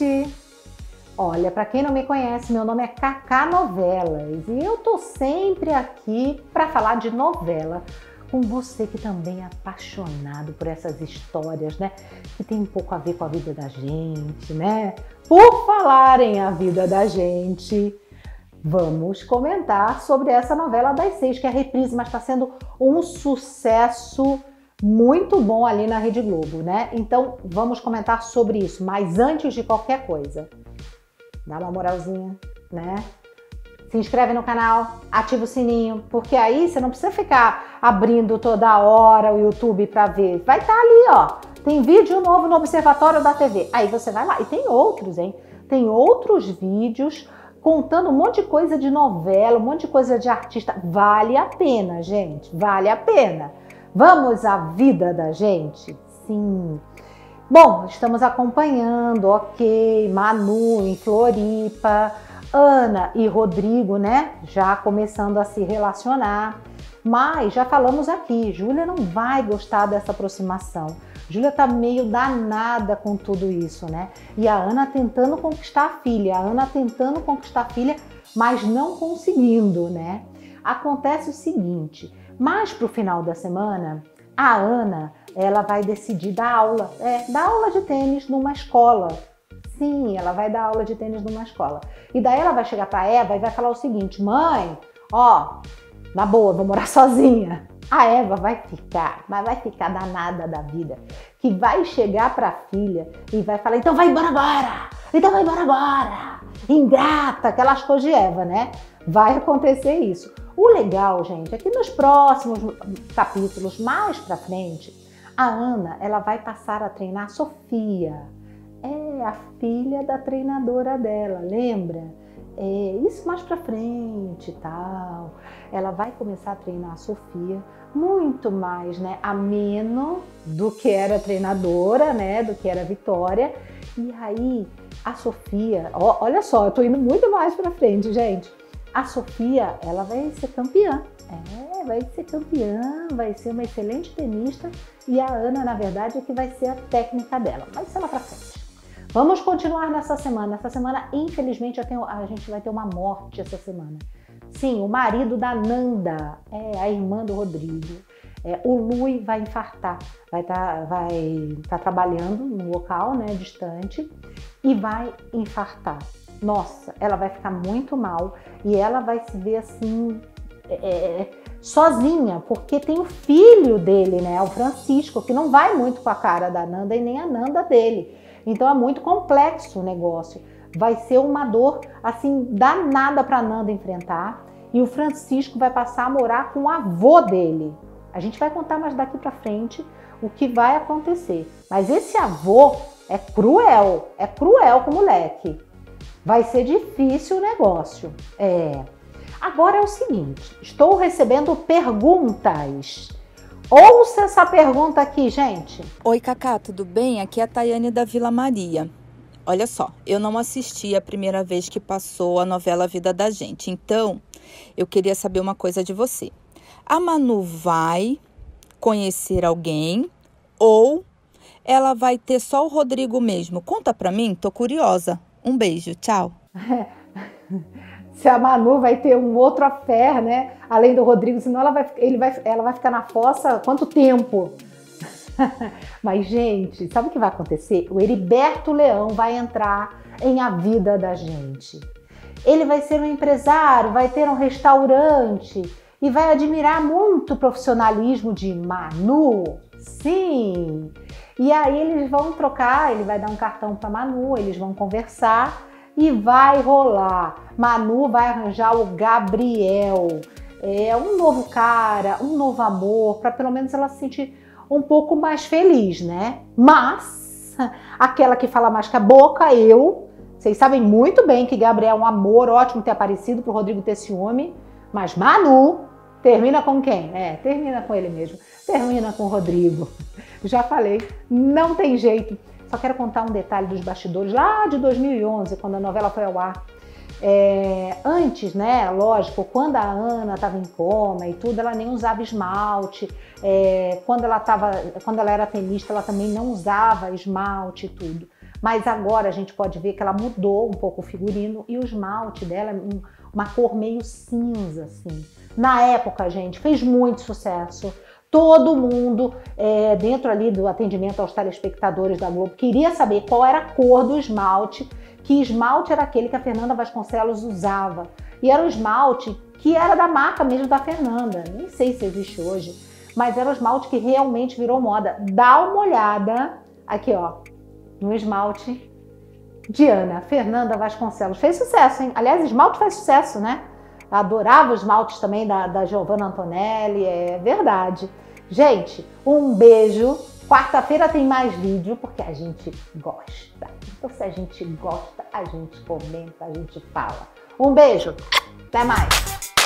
gente! Olha, para quem não me conhece, meu nome é Cacá Novelas e eu tô sempre aqui para falar de novela com você que também é apaixonado por essas histórias, né? Que tem um pouco a ver com a vida da gente, né? Por falarem a vida da gente, vamos comentar sobre essa novela das seis, que é a reprise, mas está sendo um sucesso muito bom ali na Rede Globo, né? Então vamos comentar sobre isso. Mas antes de qualquer coisa, dá uma moralzinha, né? Se inscreve no canal, ativa o sininho, porque aí você não precisa ficar abrindo toda hora o YouTube para ver. Vai estar tá ali, ó. Tem vídeo novo no Observatório da TV. Aí você vai lá. E tem outros, hein? Tem outros vídeos contando um monte de coisa de novela, um monte de coisa de artista. Vale a pena, gente. Vale a pena. Vamos à vida da gente? Sim. Bom, estamos acompanhando, ok, Manu em Floripa, Ana e Rodrigo, né? Já começando a se relacionar. Mas já falamos aqui, Júlia não vai gostar dessa aproximação. Júlia tá meio danada com tudo isso, né? E a Ana tentando conquistar a filha, a Ana tentando conquistar a filha, mas não conseguindo, né? Acontece o seguinte, mais pro final da semana, a Ana, ela vai decidir dar aula, é, dar aula de tênis numa escola. Sim, ela vai dar aula de tênis numa escola. E daí ela vai chegar para Eva e vai falar o seguinte: "Mãe, ó, na boa, vou morar sozinha". A Eva vai ficar, mas vai ficar danada da vida, que vai chegar para a filha e vai falar: "Então vai embora agora. Então vai embora agora". Ingrata, aquelas coisas de Eva, né? Vai acontecer isso. O legal, gente, é que nos próximos capítulos, mais para frente, a Ana ela vai passar a treinar a Sofia. É a filha da treinadora dela, lembra? É, isso mais para frente tal. Ela vai começar a treinar a Sofia muito mais, né, ameno do que era treinadora, né, do que era Vitória. E aí a Sofia, ó, olha só, eu tô indo muito mais para frente, gente a Sofia, ela vai ser campeã. É, vai ser campeã, vai ser uma excelente tenista e a Ana, na verdade, é que vai ser a técnica dela. Mas isso é lá pra frente. Vamos continuar nessa semana. Essa semana, infelizmente, tenho, a gente vai ter uma morte essa semana. Sim, o marido da Nanda, é a irmã do Rodrigo. É, o Lui vai infartar, vai estar tá, vai tá trabalhando no local, né, distante, e vai infartar nossa, ela vai ficar muito mal e ela vai se ver assim é, é, sozinha, porque tem o filho dele, né, o Francisco, que não vai muito com a cara da Nanda e nem a Nanda dele. Então é muito complexo o negócio. Vai ser uma dor assim danada para Nanda enfrentar e o Francisco vai passar a morar com o avô dele. A gente vai contar mais daqui para frente o que vai acontecer. Mas esse avô é cruel, é cruel com o moleque vai ser difícil o negócio. É. Agora é o seguinte, estou recebendo perguntas. Ouça essa pergunta aqui, gente. Oi, Cacá, tudo bem? Aqui é a Tayane da Vila Maria. Olha só, eu não assisti a primeira vez que passou a novela Vida da Gente, então eu queria saber uma coisa de você. A Manu vai conhecer alguém ou ela vai ter só o Rodrigo mesmo? Conta pra mim, tô curiosa. Um beijo, tchau. Se a Manu vai ter um outro affair, né? Além do Rodrigo, senão ela vai, ele vai, ela vai ficar na fossa quanto tempo? Mas, gente, sabe o que vai acontecer? O Heriberto Leão vai entrar em a vida da gente. Ele vai ser um empresário, vai ter um restaurante e vai admirar muito o profissionalismo de Manu. Sim! E aí eles vão trocar, ele vai dar um cartão para Manu, eles vão conversar e vai rolar. Manu vai arranjar o Gabriel, é um novo cara, um novo amor, para pelo menos ela se sentir um pouco mais feliz, né? Mas aquela que fala mais que a boca, eu, vocês sabem muito bem que Gabriel é um amor ótimo ter aparecido pro Rodrigo ter ciúme, mas Manu termina com quem? É, termina com ele mesmo. Termina com o Rodrigo. Já falei, não tem jeito. Só quero contar um detalhe dos bastidores lá de 2011, quando a novela foi ao ar. É, antes, né, lógico, quando a Ana estava em coma e tudo, ela nem usava esmalte. É, quando ela tava, quando ela era tenista, ela também não usava esmalte e tudo. Mas agora a gente pode ver que ela mudou um pouco o figurino e o esmalte dela é uma cor meio cinza, assim. Na época, gente, fez muito sucesso. Todo mundo, é, dentro ali do atendimento aos telespectadores da Globo, queria saber qual era a cor do esmalte, que esmalte era aquele que a Fernanda Vasconcelos usava. E era o esmalte que era da marca mesmo da Fernanda. Nem sei se existe hoje, mas era o esmalte que realmente virou moda. Dá uma olhada aqui, ó, no esmalte Diana Fernanda Vasconcelos. Fez sucesso, hein? Aliás, esmalte faz sucesso, né? Adorava os esmaltes também da, da Giovanna Antonelli, é verdade. Gente, um beijo. Quarta-feira tem mais vídeo, porque a gente gosta. Então, se a gente gosta, a gente comenta, a gente fala. Um beijo, até mais!